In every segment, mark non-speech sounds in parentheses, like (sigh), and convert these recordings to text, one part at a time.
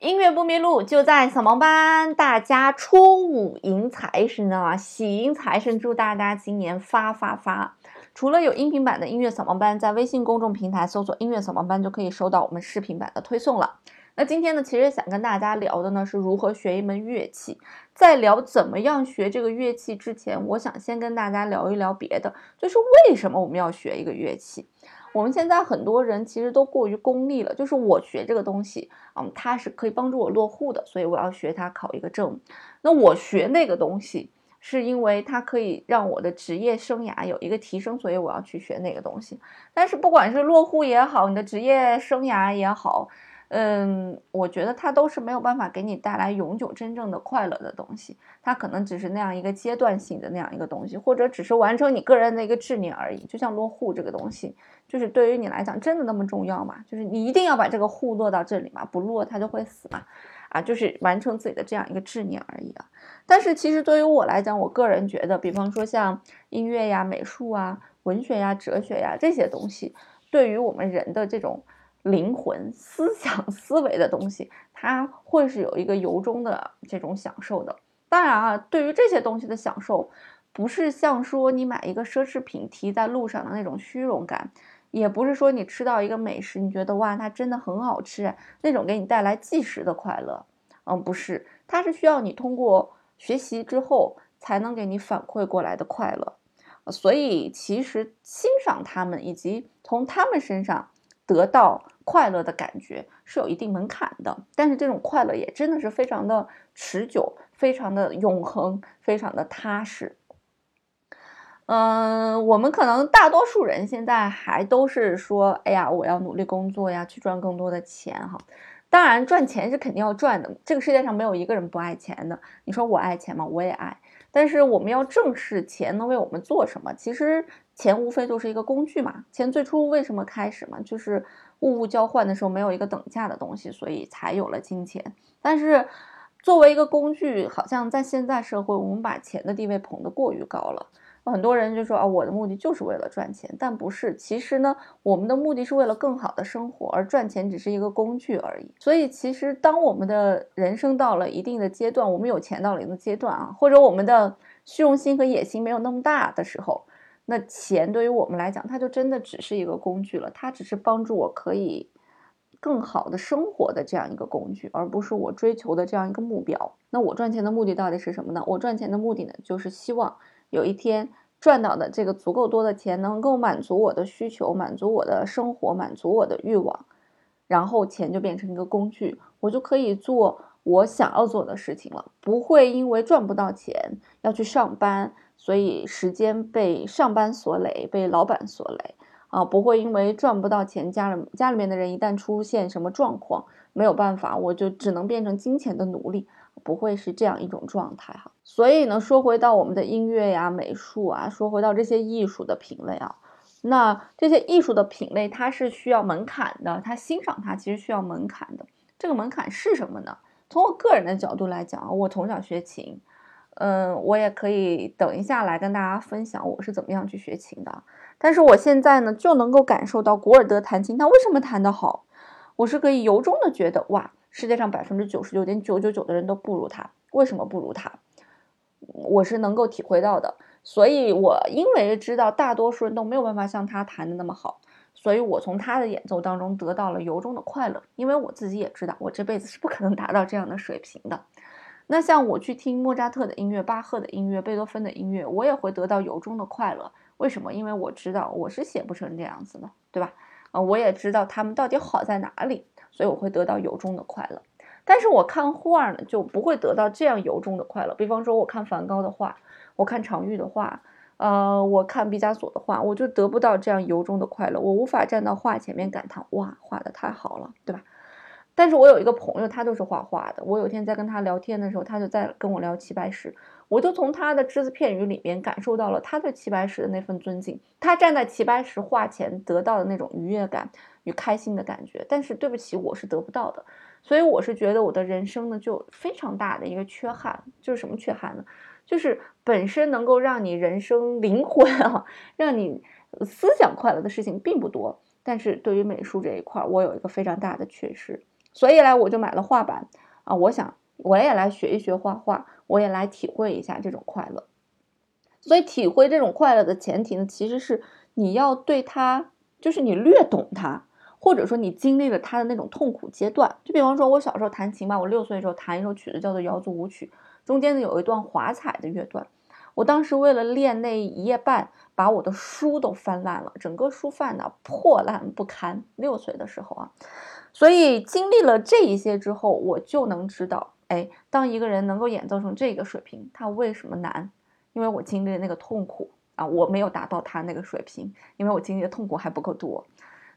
音乐不迷路，就在扫盲班。大家初五迎财神啊，喜迎财神，祝大家今年发发发！除了有音频版的音乐扫盲班，在微信公众平台搜索“音乐扫盲班”就可以收到我们视频版的推送了。那今天呢，其实想跟大家聊的呢是如何学一门乐器。在聊怎么样学这个乐器之前，我想先跟大家聊一聊别的，就是为什么我们要学一个乐器。我们现在很多人其实都过于功利了，就是我学这个东西，嗯，它是可以帮助我落户的，所以我要学它考一个证。那我学那个东西，是因为它可以让我的职业生涯有一个提升，所以我要去学那个东西。但是不管是落户也好，你的职业生涯也好。嗯，我觉得它都是没有办法给你带来永久真正的快乐的东西，它可能只是那样一个阶段性的那样一个东西，或者只是完成你个人的一个执念而已。就像落户这个东西，就是对于你来讲真的那么重要吗？就是你一定要把这个户落到这里吗？不落它就会死嘛？啊，就是完成自己的这样一个执念而已啊。但是其实对于我来讲，我个人觉得，比方说像音乐呀、美术啊、文学呀、哲学呀这些东西，对于我们人的这种。灵魂、思想、(laughs) 思维的东西，它会是有一个由衷的这种享受的。当然啊，对于这些东西的享受，不是像说你买一个奢侈品提在路上的那种虚荣感，也不是说你吃到一个美食，你觉得哇，它真的很好吃，那种给你带来即时的快乐。嗯，不是，它是需要你通过学习之后才能给你反馈过来的快乐。所以，其实欣赏他们，以及从他们身上。得到快乐的感觉是有一定门槛的，但是这种快乐也真的是非常的持久，非常的永恒，非常的踏实。嗯，我们可能大多数人现在还都是说，哎呀，我要努力工作呀，去赚更多的钱哈。当然，赚钱是肯定要赚的，这个世界上没有一个人不爱钱的。你说我爱钱吗？我也爱。但是我们要正视钱能为我们做什么？其实钱无非就是一个工具嘛。钱最初为什么开始嘛？就是物物交换的时候没有一个等价的东西，所以才有了金钱。但是作为一个工具，好像在现在社会，我们把钱的地位捧得过于高了。很多人就说啊，我的目的就是为了赚钱，但不是。其实呢，我们的目的是为了更好的生活，而赚钱只是一个工具而已。所以，其实当我们的人生到了一定的阶段，我们有钱到了一个阶段啊，或者我们的虚荣心和野心没有那么大的时候，那钱对于我们来讲，它就真的只是一个工具了。它只是帮助我可以更好的生活的这样一个工具，而不是我追求的这样一个目标。那我赚钱的目的到底是什么呢？我赚钱的目的呢，就是希望。有一天赚到的这个足够多的钱，能够满足我的需求，满足我的生活，满足我的欲望，然后钱就变成一个工具，我就可以做我想要做的事情了，不会因为赚不到钱要去上班，所以时间被上班所累，被老板所累啊，不会因为赚不到钱，家里家里面的人一旦出现什么状况，没有办法，我就只能变成金钱的奴隶。不会是这样一种状态哈，所以呢，说回到我们的音乐呀、美术啊，说回到这些艺术的品类啊，那这些艺术的品类它是需要门槛的，它欣赏它其实需要门槛的。这个门槛是什么呢？从我个人的角度来讲，我从小学琴，嗯，我也可以等一下来跟大家分享我是怎么样去学琴的。但是我现在呢，就能够感受到古尔德弹琴，他为什么弹得好？我是可以由衷的觉得哇。世界上百分之九十九点九九九的人都不如他，为什么不如他？我是能够体会到的，所以我因为知道大多数人都没有办法像他弹的那么好，所以我从他的演奏当中得到了由衷的快乐。因为我自己也知道，我这辈子是不可能达到这样的水平的。那像我去听莫扎特的音乐、巴赫的音乐、贝多芬的音乐，我也会得到由衷的快乐。为什么？因为我知道我是写不成这样子的，对吧？啊，我也知道他们到底好在哪里。所以我会得到由衷的快乐，但是我看画呢就不会得到这样由衷的快乐。比方说，我看梵高的画，我看常玉的画，呃，我看毕加索的画，我就得不到这样由衷的快乐。我无法站到画前面感叹，哇，画的太好了，对吧？但是我有一个朋友，他就是画画的。我有一天在跟他聊天的时候，他就在跟我聊齐白石，我就从他的只字片语里面感受到了他对齐白石的那份尊敬。他站在齐白石画前得到的那种愉悦感与开心的感觉，但是对不起，我是得不到的。所以我是觉得我的人生呢，就非常大的一个缺憾，就是什么缺憾呢？就是本身能够让你人生灵魂啊，让你思想快乐的事情并不多。但是对于美术这一块，我有一个非常大的缺失。所以呢，我就买了画板啊，我想我也来学一学画画，我也来体会一下这种快乐。所以体会这种快乐的前提呢，其实是你要对它，就是你略懂它，或者说你经历了它的那种痛苦阶段。就比方说，我小时候弹琴吧，我六岁的时候弹一首曲子叫做《瑶族舞曲》，中间呢有一段华彩的乐段。我当时为了练那一页半，把我的书都翻烂了，整个书饭呢破烂不堪。六岁的时候啊，所以经历了这一些之后，我就能知道，哎，当一个人能够演奏成这个水平，他为什么难？因为我经历了那个痛苦啊，我没有达到他那个水平，因为我经历的痛苦还不够多，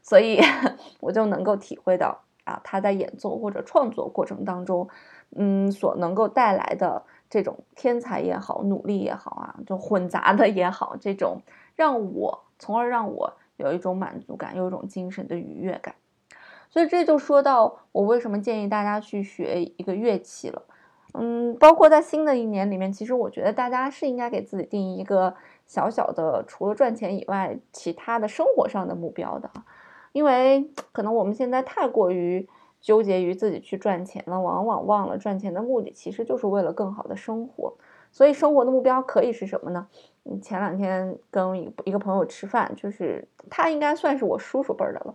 所以 (laughs) 我就能够体会到啊，他在演奏或者创作过程当中，嗯，所能够带来的这种天才也好，努力也好啊，就混杂的也好，这种让我从而让我有一种满足感，有一种精神的愉悦感。所以这就说到我为什么建议大家去学一个乐器了。嗯，包括在新的一年里面，其实我觉得大家是应该给自己定一个小小的，除了赚钱以外，其他的生活上的目标的，因为 (tsk) 可能我们现在太过于纠结于自己去赚钱了，往往忘了赚钱的目的其实就是为了更好的生活。所以生活的目标可以是什么呢？嗯，前两天跟一一个朋友吃饭，就是他应该算是我叔叔辈儿的了，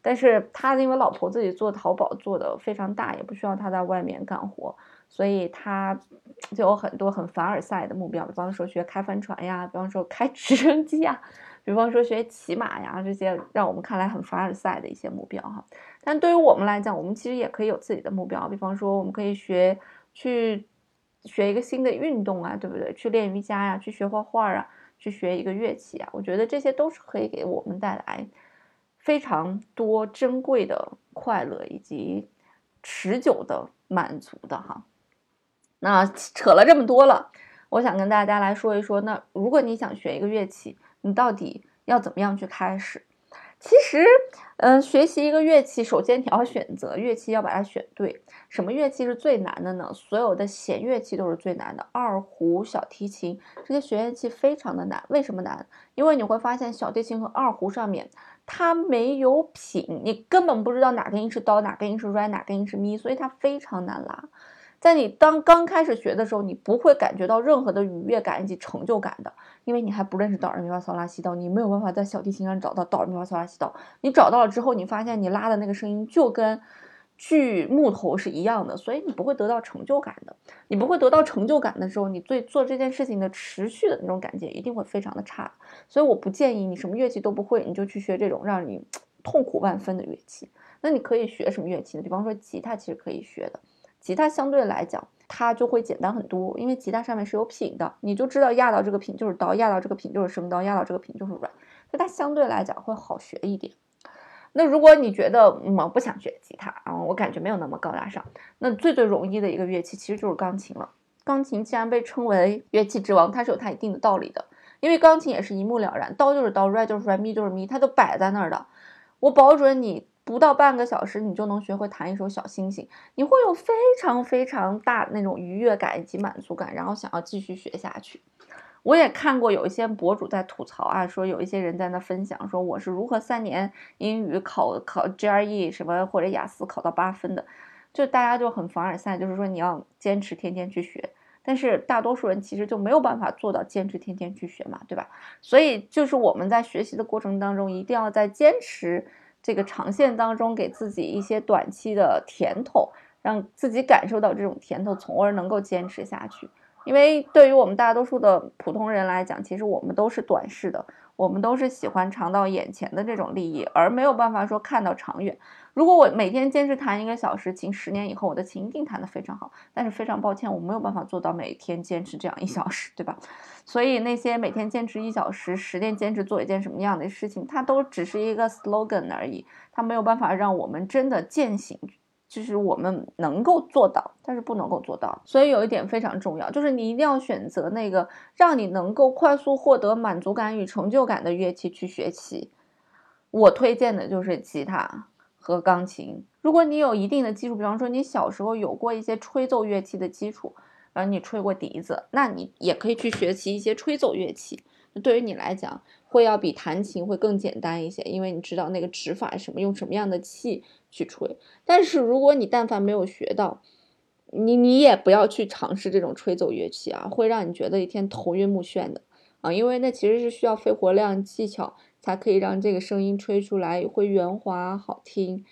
但是他因为老婆自己做淘宝做的非常大，也不需要他在外面干活。所以他 (tsk) 就有很多很凡尔赛的目标，比方说学开帆船呀，比方说开直升机呀，比方说学骑马呀，这些让我们看来很凡尔赛的一些目标哈。但对于我们来讲，我们其实也可以有自己的目标，比方说我们可以学去学一个新的运动啊，对不对？去练瑜伽呀，去学画画啊，去学一个乐器啊，我觉得这些都是可以给我们带来非常多珍贵的快乐以及持久的满足的哈。那扯了这么多了，我想跟大家来说一说。那如果你想学一个乐器，你到底要怎么样去开始？其实，嗯，学习一个乐器，首先你要选择乐器，要把它选对。什么乐器是最难的呢？所有的弦乐器都是最难的，二胡、小提琴这些弦乐器非常的难。为什么难？因为你会发现小提琴和二胡上面它没有品，你根本不知道哪个音是哆，哪个音是来，哪个音是咪，所以它非常难拉。在你当刚开始学的时候，你不会感觉到任何的愉悦感以及成就感的，因为你还不认识哆来咪发嗦拉西哆，你没有办法在小提琴上找到哆来咪发嗦拉西哆。你找到了之后，你发现你拉的那个声音就跟锯木头是一样的，所以你不会得到成就感的。你不会得到成就感的时候，你对做这件事情的持续的那种感觉一定会非常的差。所以我不建议你什么乐器都不会，你就去学这种让你痛苦万分的乐器。那你可以学什么乐器呢？比方说吉他，其实可以学的。吉他相对来讲，它就会简单很多，因为吉他上面是有品的，你就知道压到这个品就是刀，压到这个品就是升刀，压到这个品就是软，所以它相对来讲会好学一点。那如果你觉得我不想学吉他啊，我感觉没有那么高大上，那最最容易的一个乐器其实就是钢琴了。钢琴既然被称为乐器之王，它是有它一定的道理的，因为钢琴也是一目了然，刀就是刀，re 就是 re，咪就是咪，它都摆在那儿的，我保准你。不到半个小时，你就能学会弹一首小星星，你会有非常非常大那种愉悦感以及满足感，然后想要继续学下去。我也看过有一些博主在吐槽啊，说有一些人在那分享，说我是如何三年英语考考 GRE 什么或者雅思考到八分的，就大家就很凡尔赛，就是说你要坚持天天去学，但是大多数人其实就没有办法做到坚持天天去学嘛，对吧？所以就是我们在学习的过程当中，一定要在坚持。这个长线当中，给自己一些短期的甜头，让自己感受到这种甜头，从而能够坚持下去。因为对于我们大多数的普通人来讲，其实我们都是短视的。我们都是喜欢尝到眼前的这种利益，而没有办法说看到长远。如果我每天坚持弹一个小时琴，十年以后我的琴一定弹得非常好。但是非常抱歉，我没有办法做到每天坚持这样一小时，对吧？所以那些每天坚持一小时，十年坚持做一件什么样的事情，它都只是一个 slogan 而已，它没有办法让我们真的践行。就是我们能够做到，但是不能够做到。所以有一点非常重要，就是你一定要选择那个让你能够快速获得满足感与成就感的乐器去学习。我推荐的就是吉他和钢琴。如果你有一定的基础，比方说你小时候有过一些吹奏乐器的基础，然后你吹过笛子，那你也可以去学习一些吹奏乐器。对于你来讲，会要比弹琴会更简单一些，因为你知道那个指法什么，用什么样的气去吹。但是如果你但凡没有学到，你你也不要去尝试这种吹奏乐器啊，会让你觉得一天头晕目眩的啊，因为那其实是需要肺活量、技巧才可以让这个声音吹出来会圆滑好听。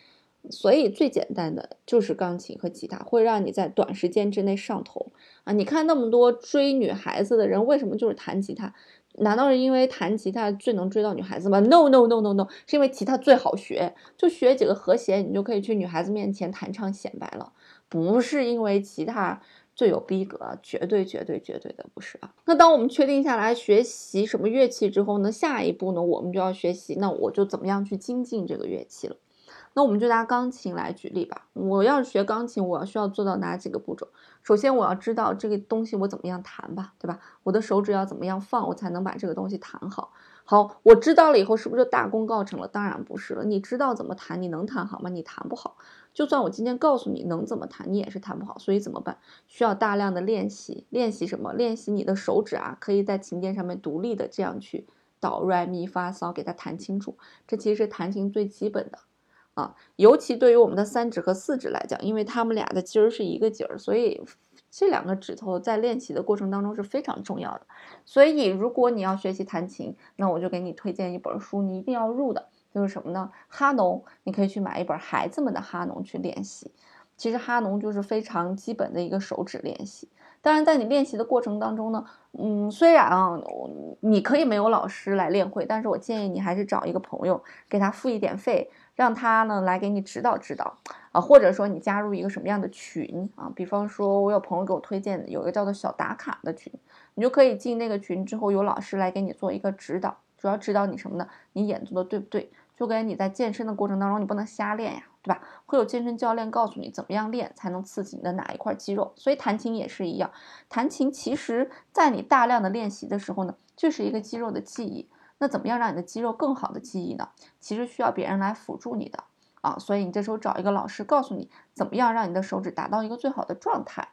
所以最简单的就是钢琴和吉他，会让你在短时间之内上头啊！你看那么多追女孩子的人，为什么就是弹吉他？难道是因为弹吉他最能追到女孩子吗？No No No No No，是因为吉他最好学，就学几个和弦，你就可以去女孩子面前弹唱显摆了。不是因为吉他最有逼格，绝对绝对绝对的不是啊！那当我们确定下来学习什么乐器之后呢？下一步呢，我们就要学习，那我就怎么样去精进这个乐器了？那我们就拿钢琴来举例吧。我要是学钢琴，我要需要做到哪几个步骤？首先，我要知道这个东西我怎么样弹吧，对吧？我的手指要怎么样放，我才能把这个东西弹好？好，我知道了以后，是不是就大功告成了？当然不是了。你知道怎么弹，你能弹好吗？你弹不好。就算我今天告诉你能怎么弹，你也是弹不好。所以怎么办？需要大量的练习。练习什么？练习你的手指啊，可以在琴键上面独立的这样去哆来咪发嗦，给它弹清楚。这其实是弹琴最基本的。啊，尤其对于我们的三指和四指来讲，因为它们俩的筋儿是一个筋儿，所以这两个指头在练习的过程当中是非常重要的。所以，如果你要学习弹琴，那我就给你推荐一本书，你一定要入的，就是什么呢？哈农，你可以去买一本孩子们的哈农去练习。其实哈农就是非常基本的一个手指练习。当然，在你练习的过程当中呢，嗯，虽然啊，你可以没有老师来练会，但是我建议你还是找一个朋友，给他付一点费。让他呢来给你指导指导啊，或者说你加入一个什么样的群啊？比方说，我有朋友给我推荐的有一个叫做小打卡的群，你就可以进那个群之后，有老师来给你做一个指导，主要指导你什么呢？你演奏的对不对？就跟你在健身的过程当中，你不能瞎练呀，对吧？会有健身教练告诉你怎么样练才能刺激你的哪一块肌肉。所以弹琴也是一样，弹琴其实在你大量的练习的时候呢，就是一个肌肉的记忆。那怎么样让你的肌肉更好的记忆呢？其实需要别人来辅助你的啊，所以你这时候找一个老师告诉你怎么样让你的手指达到一个最好的状态。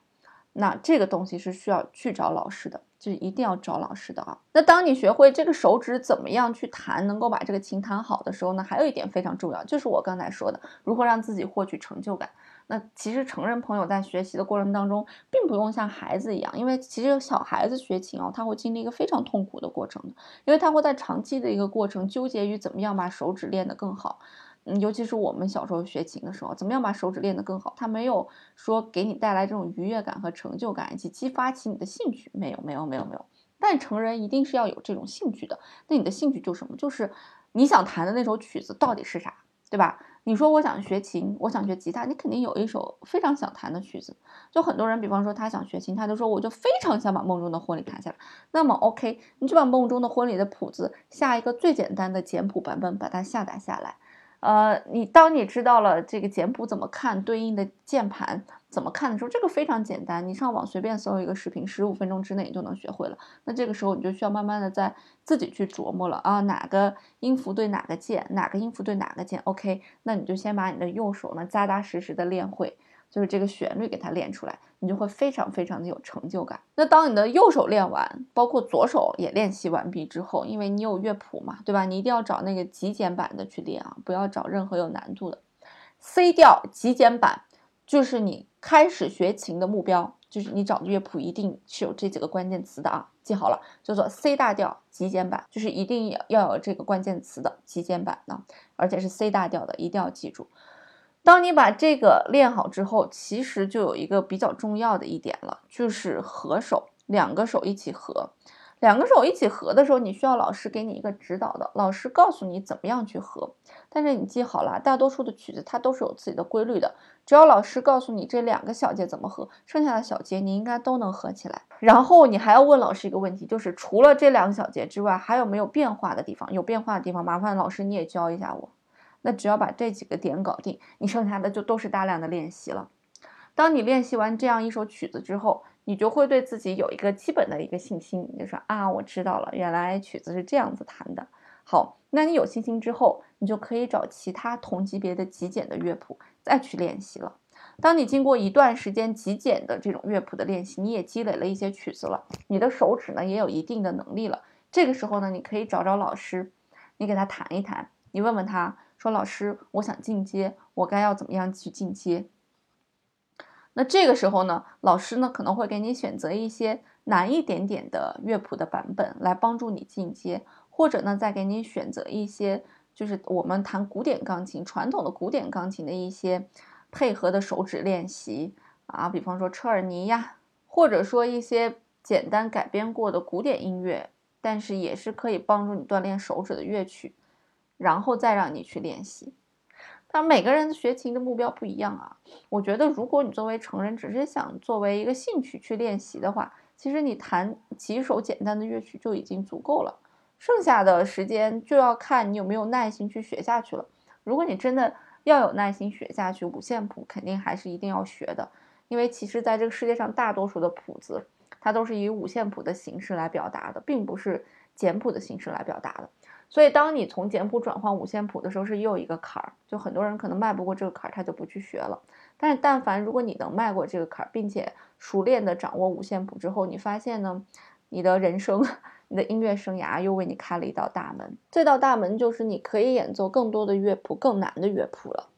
那这个东西是需要去找老师的，就一定要找老师的啊。那当你学会这个手指怎么样去弹，能够把这个琴弹好的时候呢，还有一点非常重要，就是我刚才说的，如何让自己获取成就感。那其实成人朋友在学习的过程当中，并不用像孩子一样，因为其实小孩子学琴哦，他会经历一个非常痛苦的过程因为他会在长期的一个过程纠结于怎么样把手指练得更好。嗯，尤其是我们小时候学琴的时候，怎么样把手指练得更好？他没有说给你带来这种愉悦感和成就感，以及激发起你的兴趣，没有，没有，没有，没有。但成人一定是要有这种兴趣的。那你的兴趣就是什么？就是你想弹的那首曲子到底是啥，对吧？你说我想学琴，我想学吉他，你肯定有一首非常想弹的曲子。就很多人，比方说他想学琴，他就说我就非常想把《梦中的婚礼》弹下来。那么 OK，你就把《梦中的婚礼》的谱子下一个最简单的简谱版本，把它下载下来。呃，你当你知道了这个简谱怎么看，对应的键盘怎么看的时候，这个非常简单，你上网随便搜一个视频，十五分钟之内你就能学会了。那这个时候你就需要慢慢的在自己去琢磨了啊，哪个音符对哪个键，哪个音符对哪个键，OK，那你就先把你的右手呢扎扎实实的练会。就是这个旋律给它练出来，你就会非常非常的有成就感。那当你的右手练完，包括左手也练习完毕之后，因为你有乐谱嘛，对吧？你一定要找那个极简版的去练啊，不要找任何有难度的。C 调极简版就是你开始学琴的目标，就是你找的乐谱一定是有这几个关键词的啊，记好了，叫做 C 大调极简版，就是一定要要有这个关键词的极简版呢，而且是 C 大调的，一定要记住。当你把这个练好之后，其实就有一个比较重要的一点了，就是合手，两个手一起合，两个手一起合的时候，你需要老师给你一个指导的，老师告诉你怎么样去合。但是你记好了，大多数的曲子它都是有自己的规律的，只要老师告诉你这两个小节怎么合，剩下的小节你应该都能合起来。然后你还要问老师一个问题，就是除了这两个小节之外，还有没有变化的地方？有变化的地方，麻烦老师你也教一下我。那只要把这几个点搞定，你剩下的就都是大量的练习了。当你练习完这样一首曲子之后，你就会对自己有一个基本的一个信心，你就说啊，我知道了，原来曲子是这样子弹的。好，那你有信心之后，你就可以找其他同级别的极简的乐谱再去练习了。当你经过一段时间极简的这种乐谱的练习，你也积累了一些曲子了，你的手指呢也有一定的能力了。这个时候呢，你可以找找老师，你给他弹一弹，你问问他说：“老师，我想进阶，我该要怎么样去进阶？”那这个时候呢，老师呢可能会给你选择一些难一点点的乐谱的版本来帮助你进阶，或者呢再给你选择一些就是我们弹古典钢琴传统的古典钢琴的一些配合的手指练习啊，比方说车尔尼呀，或者说一些简单改编过的古典音乐。但是也是可以帮助你锻炼手指的乐曲，然后再让你去练习。但每个人学琴的目标不一样啊。我觉得，如果你作为成人只是想作为一个兴趣去练习的话，其实你弹几首简单的乐曲就已经足够了。剩下的时间就要看你有没有耐心去学下去了。如果你真的要有耐心学下去，五线谱肯定还是一定要学的，因为其实在这个世界上大多数的谱子。它都是以五线谱的形式来表达的，并不是简谱的形式来表达的。所以，当你从简谱转换五线谱的时候，是又一个坎儿。就很多人可能迈不过这个坎儿，他就不去学了。但是，但凡如果你能迈过这个坎儿，并且熟练的掌握五线谱之后，你发现呢，你的人生、你的音乐生涯又为你开了一道大门。这道大门就是你可以演奏更多的乐谱、更难的乐谱了。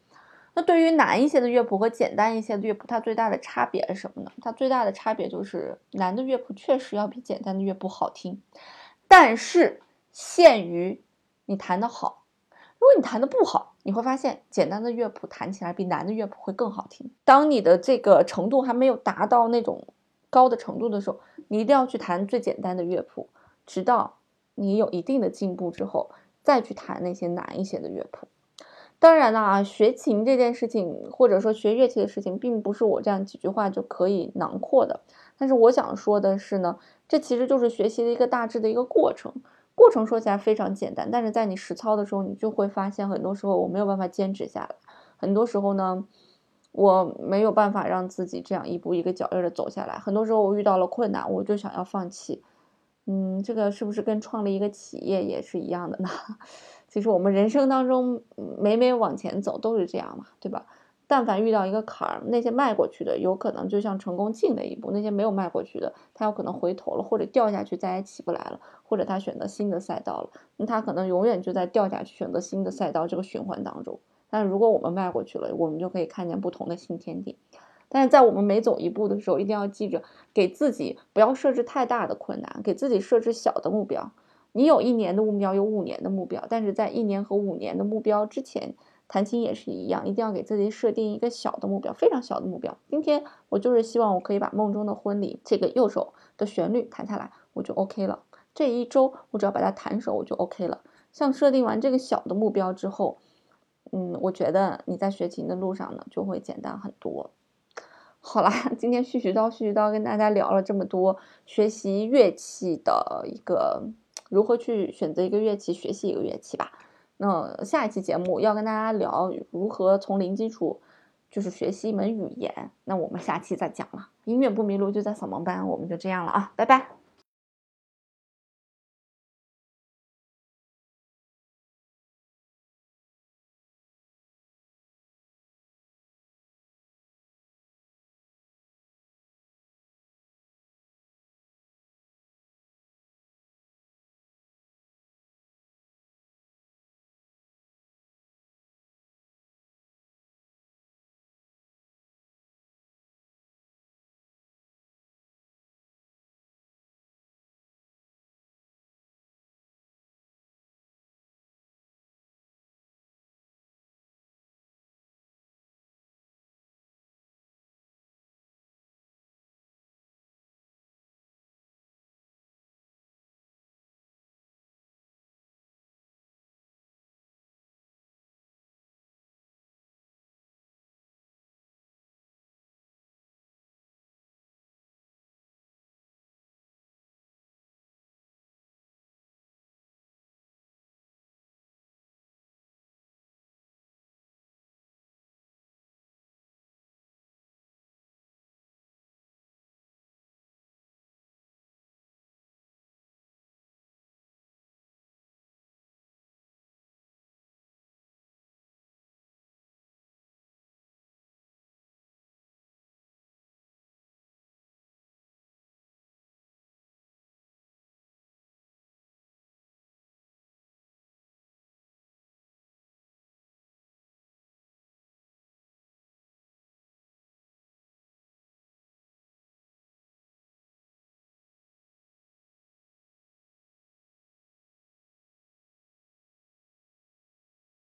那对于难一些的乐谱和简单一些的乐谱，它最大的差别是什么呢？它最大的差别就是难的乐谱确实要比简单的乐谱好听，但是限于你弹得好。如果你弹得不好，你会发现简单的乐谱弹起来比难的乐谱会更好听。当你的这个程度还没有达到那种高的程度的时候，你一定要去弹最简单的乐谱，直到你有一定的进步之后，再去弹那些难一些的乐谱。当然了啊，学琴这件事情，或者说学乐器的事情，并不是我这样几句话就可以囊括的。但是我想说的是呢，这其实就是学习的一个大致的一个过程。过程说起来非常简单，但是在你实操的时候，你就会发现，很多时候我没有办法坚持下来。很多时候呢，我没有办法让自己这样一步一个脚印的走下来。很多时候我遇到了困难，我就想要放弃。嗯，这个是不是跟创立一个企业也是一样的呢？(laughs) 其实我们人生当中每每往前走都是这样嘛，对吧？但凡遇到一个坎儿，那些迈过去的有可能就像成功进了一步，那些没有迈过去的，他有可能回头了，或者掉下去再也起不来了，或者他选择新的赛道了，那他可能永远就在掉下去选择新的赛道这个循环当中。但如果我们迈过去了，我们就可以看见不同的新天地。但是在我们每走一步的时候，一定要记着给自己不要设置太大的困难，给自己设置小的目标。你有一年的目标，有五年的目标，但是在一年和五年的目标之前，弹琴也是一样，一定要给自己设定一个小的目标，非常小的目标。今天我就是希望我可以把《梦中的婚礼》这个右手的旋律弹下来，我就 OK 了。这一周我只要把它弹熟，我就 OK 了。像设定完这个小的目标之后，嗯，我觉得你在学琴的路上呢就会简单很多。好啦，(laughs) 今天絮絮叨絮絮叨跟大家聊了这么多学习乐器的一个。如何去选择一个乐器，学习一个乐器吧？那下一期节目要跟大家聊如何从零基础就是学习一门语言。那我们下期再讲了。音乐不迷路就在扫盲班，我们就这样了啊，拜拜。